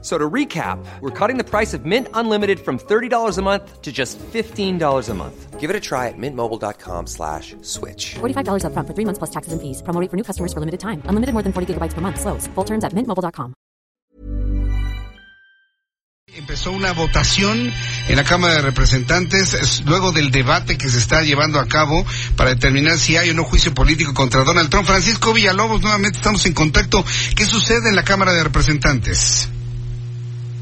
So to recap, we're cutting the price of Mint Unlimited from $30 a month to just $15 a month. Give it a try at mintmobile.com slash switch. $45 upfront for three months plus taxes and fees. Promo rate for new customers for limited time. Unlimited more than 40 gigabytes per month. Slows. Full terms at mintmobile.com. Empezó una votación en la Cámara de Representantes es- luego del debate que se está llevando a cabo para determinar si hay o no juicio político contra Donald Trump. Francisco Villalobos, nuevamente estamos en contacto. ¿Qué sucede en la Cámara de Representantes?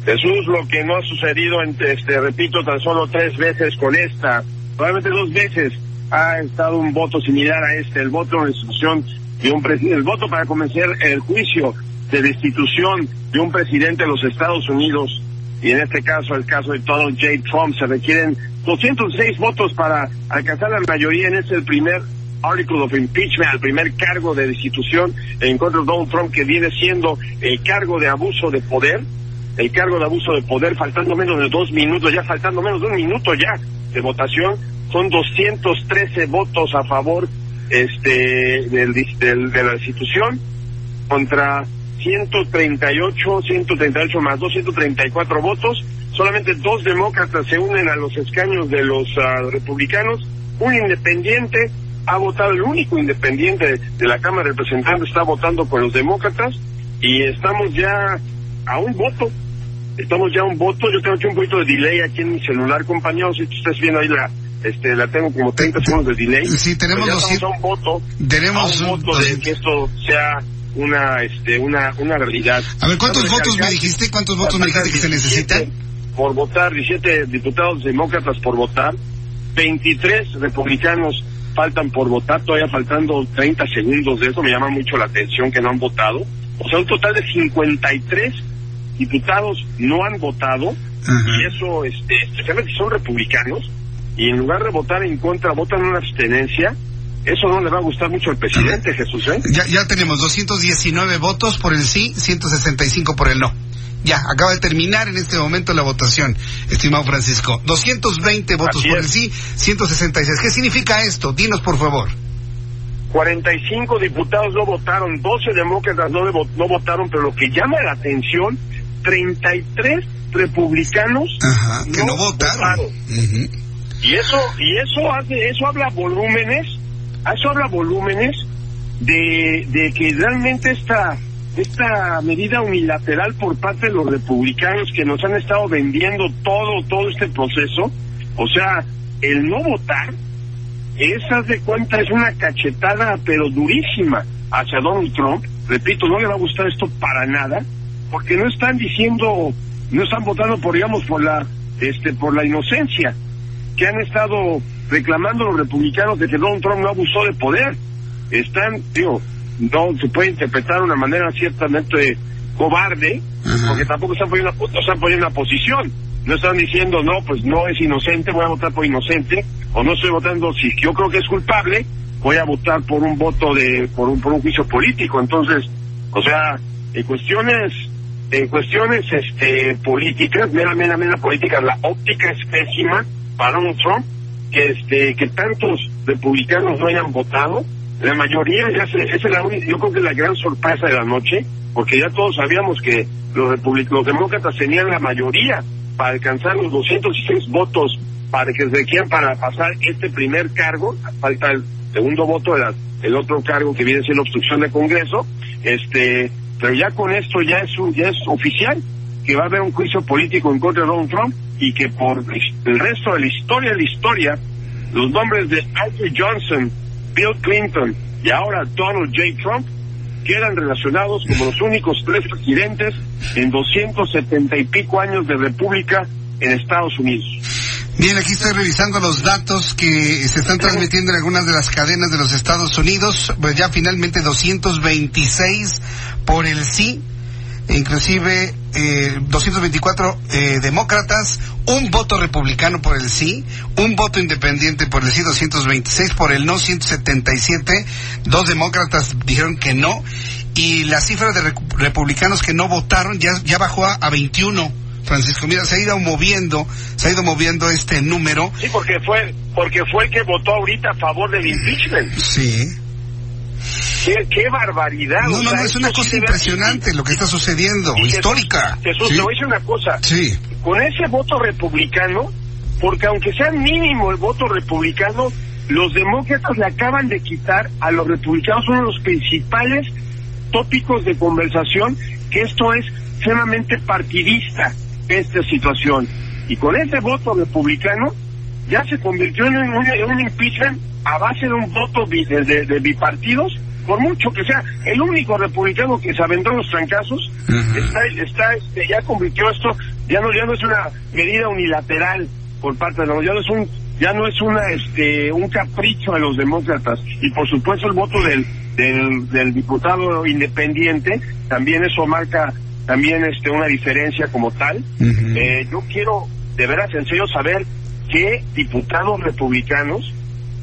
Jesús, lo que no ha sucedido, en, este, repito, tan solo tres veces con esta, probablemente dos veces ha estado un voto similar a este, el voto en institución de un el voto para convencer el juicio de destitución de un presidente de los Estados Unidos, y en este caso, el caso de Donald J. Trump, se requieren 206 votos para alcanzar la mayoría en este primer article of impeachment, el primer cargo de destitución en contra de Donald Trump, que viene siendo el cargo de abuso de poder, el cargo de abuso de poder, faltando menos de dos minutos, ya faltando menos de un minuto ya de votación, son 213 votos a favor este del, de la institución contra 138, 138 más 234 votos, solamente dos demócratas se unen a los escaños de los ah, republicanos, un independiente ha votado, el único independiente de, de la Cámara de Representantes está votando con los demócratas y estamos ya a un voto, estamos ya un voto, yo tengo aquí un poquito de delay aquí en mi celular, compañeros, si ustedes viendo ahí la, este, la tengo como 30 segundos de delay. Sí, tenemos Pero ya 200 estamos a un voto, Tenemos un voto de 200. que esto sea una, este, una, una realidad. A ver, ¿cuántos votos me dijiste? ¿Cuántos votos me dijiste que se 17 necesitan? Por votar, 17 diputados demócratas por votar, 23 republicanos faltan por votar, todavía faltando 30 segundos de eso, me llama mucho la atención que no han votado. O sea, un total de 53 diputados no han votado, y eso, este, especialmente si son republicanos, y en lugar de votar en contra, votan una abstenencia, eso no le va a gustar mucho al presidente, Jesús, ¿eh? Ya, ya tenemos 219 votos por el sí, 165 por el no. Ya, acaba de terminar en este momento la votación, estimado Francisco. 220 votos por el sí, 166. ¿Qué significa esto? Dinos, por favor. 45 diputados no votaron, 12 demócratas no, no votaron, pero lo que llama la atención, 33 republicanos Ajá, que no, votaron. Y eso, y eso hace, eso habla volúmenes, eso habla volúmenes de, de que realmente esta, esta medida unilateral por parte de los republicanos que nos han estado vendiendo todo, todo este proceso, o sea, el no votar, esas de cuenta es una cachetada pero durísima hacia Donald Trump. Repito, no le va a gustar esto para nada, porque no están diciendo, no están votando por, digamos, por la, este, por la inocencia que han estado reclamando los republicanos de que Donald Trump no abusó de poder. Están, digo, no se puede interpretar de una manera ciertamente cobarde, porque tampoco están poniendo, están poniendo una posición. No están diciendo, no, pues no es inocente, voy a votar por inocente, o no estoy votando, si yo creo que es culpable, voy a votar por un voto de, por un, por un juicio político. Entonces, o sea, en cuestiones, en cuestiones, este, políticas, mera, mera, mera políticas, la óptica es pésima para Donald Trump, que este, que tantos republicanos no hayan votado, la mayoría, ya se, es la yo creo que la gran sorpresa de la noche, porque ya todos sabíamos que los republic- los demócratas tenían la mayoría para alcanzar los 206 votos para que se requieran para pasar este primer cargo, falta el segundo voto de la- el otro cargo que viene siendo obstrucción de Congreso, este, pero ya con esto ya es ya es oficial que va a haber un juicio político en contra de Donald Trump y que por el resto de la historia de la historia los nombres de Andrew Johnson, Bill Clinton y ahora Donald J. Trump quedan relacionados como los únicos tres presidentes en 270 y pico años de república en Estados Unidos. Bien, aquí estoy revisando los datos que se están transmitiendo en algunas de las cadenas de los Estados Unidos. Pues ya finalmente 226 por el sí, inclusive eh, 224 eh, demócratas, un voto republicano por el sí, un voto independiente por el sí, 226 por el no, 177, dos demócratas dijeron que no. y la cifra de republicanos que no votaron ya, ya bajó a, a 21. Francisco, mira, se ha ido moviendo, se ha ido moviendo este número. Sí, porque fue, porque fue el que votó ahorita a favor del impeachment. Sí. Qué, barbaridad. No, no, no, es una cosa impresionante lo que está sucediendo, histórica. Jesús, te voy a decir una cosa. Sí. Con ese voto republicano, porque aunque sea mínimo el voto republicano, los demócratas le acaban de quitar a los republicanos uno de los principales tópicos de conversación, que esto es sumamente partidista, esta situación. Y con ese voto republicano, ya se convirtió en un, impeachment a base de un voto de bipartidos por mucho que sea el único republicano que se aventó los trancazos, está, está este, ya convirtió esto, ya no, ya no es una medida unilateral por parte de los, ya no es un, ya no es una, este, un capricho de los demócratas. Y por supuesto el voto del, del, del diputado independiente, también eso marca también este una diferencia como tal. eh, yo quiero de veras en serio saber qué diputados republicanos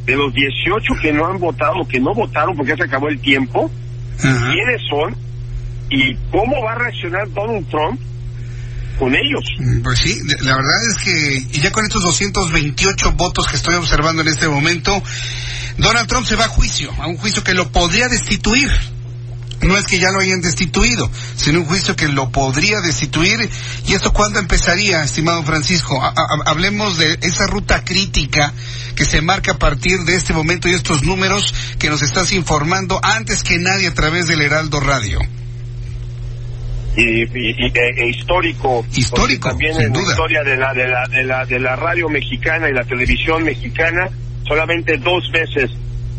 de los 18 que no han votado, que no votaron porque ya se acabó el tiempo, quiénes son y cómo va a reaccionar Donald Trump con ellos. Pues sí, la verdad es que ya con estos 228 votos que estoy observando en este momento, Donald Trump se va a juicio, a un juicio que lo podría destituir no es que ya lo hayan destituido, sino un juicio que lo podría destituir. ¿Y esto cuándo empezaría, estimado Francisco? hablemos de esa ruta crítica que se marca a partir de este momento y estos números que nos estás informando antes que nadie a través del Heraldo Radio. Y, e, histórico histórico también en la historia de la, de la de la de la radio mexicana y la televisión mexicana solamente dos veces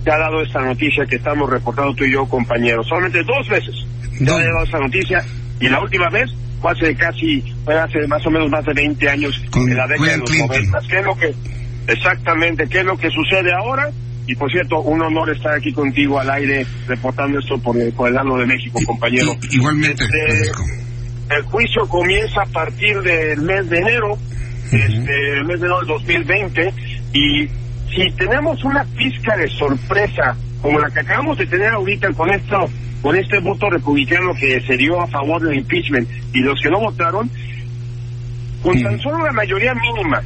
te ha dado esta noticia que estamos reportando tú y yo, compañeros. Solamente dos veces te ha dado esta noticia y la última vez fue hace casi, fue hace más o menos más de 20 años en la década de los 90. ¿Qué es lo que, exactamente, qué es lo que sucede ahora? Y por cierto, un honor estar aquí contigo al aire reportando esto por el, por el lado de México, compañero. igualmente. Este, el juicio comienza a partir del mes de enero, este, el mes de enero del 2020, y si tenemos una pizca de sorpresa como la que acabamos de tener ahorita con esto, con este voto republicano que se dio a favor del impeachment y los que no votaron, con tan solo una mayoría mínima,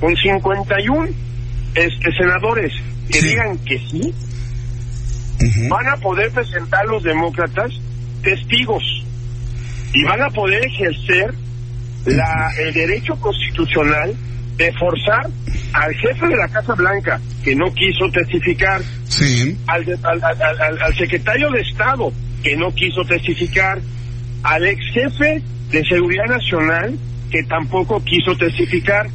con 51 este, senadores que digan que sí, van a poder presentar los demócratas testigos y van a poder ejercer la, el derecho constitucional de forzar al jefe de la Casa Blanca, que no quiso testificar, al, al, secretario de Estado, que no quiso testificar, al ex jefe de Seguridad Nacional, que tampoco quiso testificar.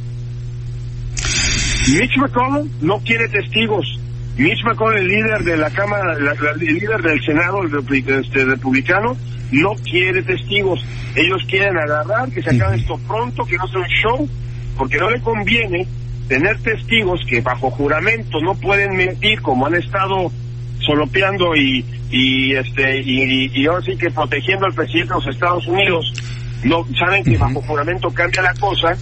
Mitch McConnell no quiere testigos. Mitch McConnell, el líder de la Cámara, el líder del Senado el este, republicano, no quiere testigos. Ellos quieren agarrar, que se acabe esto pronto, que no sea un show, porque no le conviene tener testigos que bajo juramento no pueden mentir como han estado solopeando y y este y, y, ahora sí que protegiendo al presidente de los Estados Unidos. No saben que bajo juramento cambia la cosa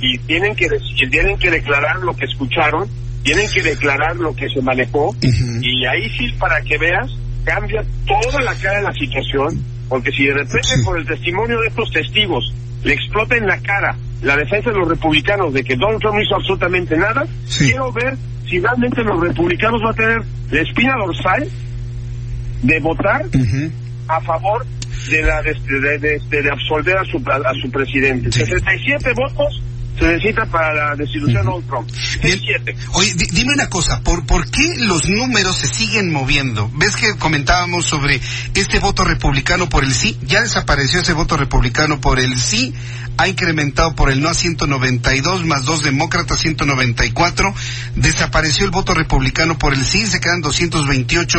y tienen que tienen que declarar lo que escucharon tienen que declarar lo que se manejó y ahí sí para que veas cambia toda la cara de la situación porque si de repente por el testimonio de estos testigos le explota en la cara la defensa de los republicanos de que Donald Trump no hizo absolutamente nada, quiero ver si realmente los republicanos van a tener la espina dorsal de votar a favor de la de, de, de, absolver a su, a, su presidente. 67 votos se necesita para la destitución de Donald Trump. Oye, dime una cosa, ¿por, ¿por qué los números se siguen moviendo? ¿Ves que comentábamos sobre este voto republicano por el sí? Ya desapareció ese voto republicano por el sí ha incrementado por el no a 192 más dos demócratas 194. Desapareció el voto republicano por el sí, se quedan 228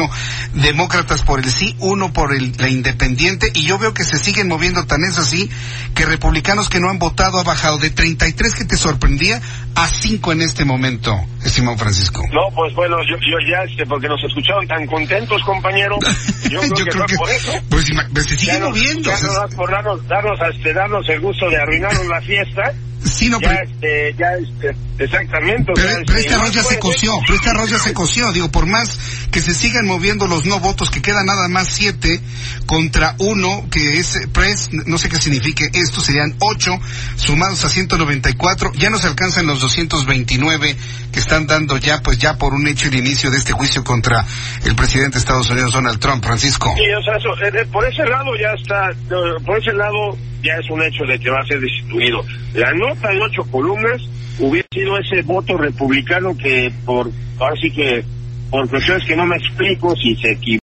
demócratas por el sí, uno por el, la independiente y yo veo que se siguen moviendo tan es así que republicanos que no han votado ha bajado de 33 que te sorprendía a 5 en este momento, estimado Francisco. No, pues bueno, yo, yo ya, este, porque nos escucharon tan contentos, compañero, yo creo, que, por eso. Pues, pues se siguen moviendo. por darnos, darnos, este, darnos el gusto de arruinaron la fiesta Sí, no, ya, pero, este, ya, este, exactamente. o pero- sea, pero este arroz ya se coció, pero este arroz ya se coció. Digo, por más que se sigan moviendo los no votos, que quedan nada más siete contra uno, que es press, no sé qué signifique esto, serían ocho sumados a 194, ya no se alcanzan los 229 que están dando ya, pues ya por un hecho el inicio de este juicio contra el presidente de Estados Unidos, Donald Trump, Francisco. Sí, o sea, eso, eh, eh, por ese lado ya está, por ese lado ya es un hecho de que va a ser destituido. La nota en ocho columnas hubiera sido ese voto republicano que por, ahora sí que, por cuestiones que no me explico si se equivoca.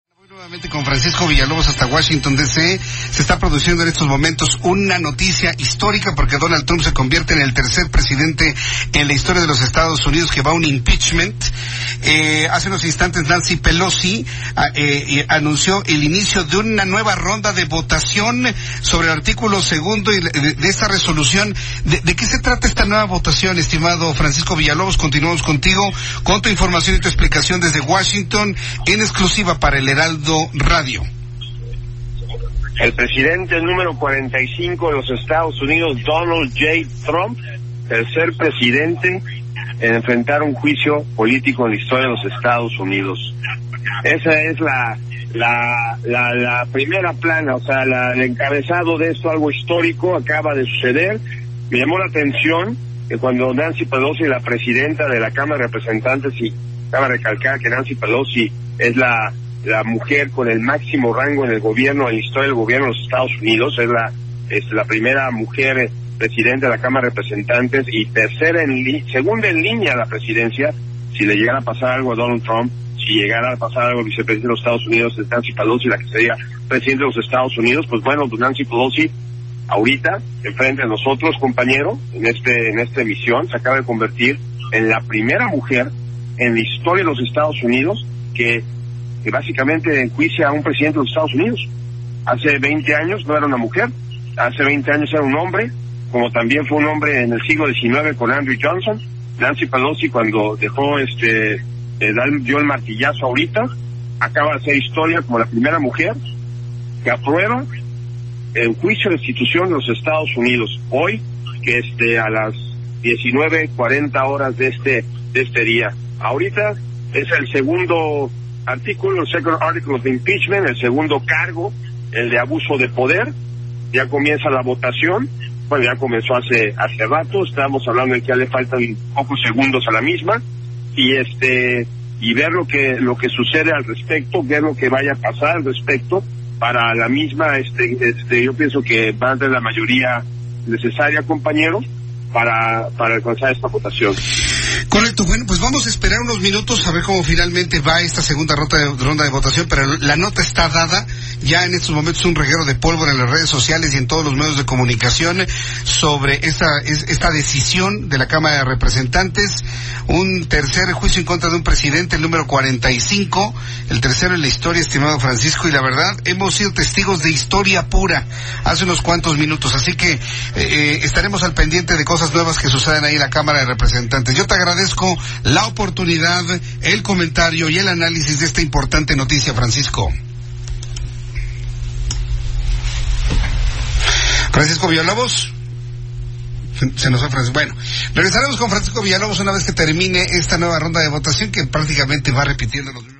Con Francisco Villalobos hasta Washington DC. Se está produciendo en estos momentos una noticia histórica porque Donald Trump se convierte en el tercer presidente en la historia de los Estados Unidos que va a un impeachment. Eh, hace unos instantes Nancy Pelosi ah, eh, anunció el inicio de una nueva ronda de votación sobre el artículo segundo de, esta resolución. ¿De, de qué se trata esta nueva votación, estimado Francisco Villalobos? Continuamos contigo con tu información y tu explicación desde Washington en exclusiva para el Heraldo Radio. El presidente número 45 de los Estados Unidos, Donald J. Trump, tercer presidente en enfrentar un juicio político en la historia de los Estados Unidos. Esa es la, la, la, primera plana, o sea, la- el encabezado de esto, algo histórico, acaba de suceder. Me llamó la atención que cuando Nancy Pelosi, la presidenta de la Cámara de Representantes, y cabe recalcar que Nancy Pelosi es la, la mujer con el máximo rango en el gobierno, en la historia del gobierno de los Estados Unidos, es la, es la primera mujer eh, presidenta de la Cámara de Representantes y tercera en li- segunda en línea a la presidencia, si le llegara a pasar algo a Donald Trump, si llegara a pasar algo al vicepresidente de los Estados Unidos, es Nancy Pelosi, la que sería presidente de los Estados Unidos, pues bueno, pues Nancy Pelosi ahorita, enfrente de nosotros, compañero, en este, en esta emisión, se acaba de convertir en la primera mujer en la historia de los Estados Unidos que, que básicamente enjuicia a un presidente de los Estados Unidos. Hace 20 años no era una mujer, hace 20 años era un hombre, como también fue un hombre en el siglo XIX con Andrew Johnson. Nancy Pelosi cuando dejó este, eh, dio el martillazo ahorita, acaba de hacer historia como la primera mujer que aprueba el juicio de institución de los Estados Unidos hoy, que este a las 19:40 horas de este de este día. Ahorita es el segundo artículo, el second article of impeachment, el segundo cargo, el de abuso de poder. Ya comienza la votación. Bueno, ya comenzó hace hace rato. Estamos hablando de que ya le faltan pocos segundos a la misma y este y ver lo que lo que sucede al respecto, ver lo que vaya a pasar al respecto para la misma este este yo pienso que va a tener la mayoría necesaria, compañeros, para para alcanzar esta votación. Correcto, bueno, pues vamos a esperar unos minutos a ver cómo finalmente va esta segunda ronda de, votación, pero la nota está dada, ya en estos momentos un reguero de pólvora en las redes sociales y en todos los medios de comunicación sobre esta, es- esta decisión de la Cámara de Representantes, un tercer juicio en contra de un presidente, el número 45, el tercero en la historia, estimado Francisco, y la verdad, hemos sido testigos de historia pura hace unos cuantos minutos, así que eh, eh, estaremos al pendiente de cosas nuevas que suceden ahí en la Cámara de Representantes. Yo te agradezco la oportunidad, el comentario y el análisis de esta importante noticia, Francisco. Francisco Villalobos. Se- nos Francisco. Bueno, regresaremos con Francisco Villalobos una vez que termine esta nueva ronda de votación que prácticamente va repitiendo los.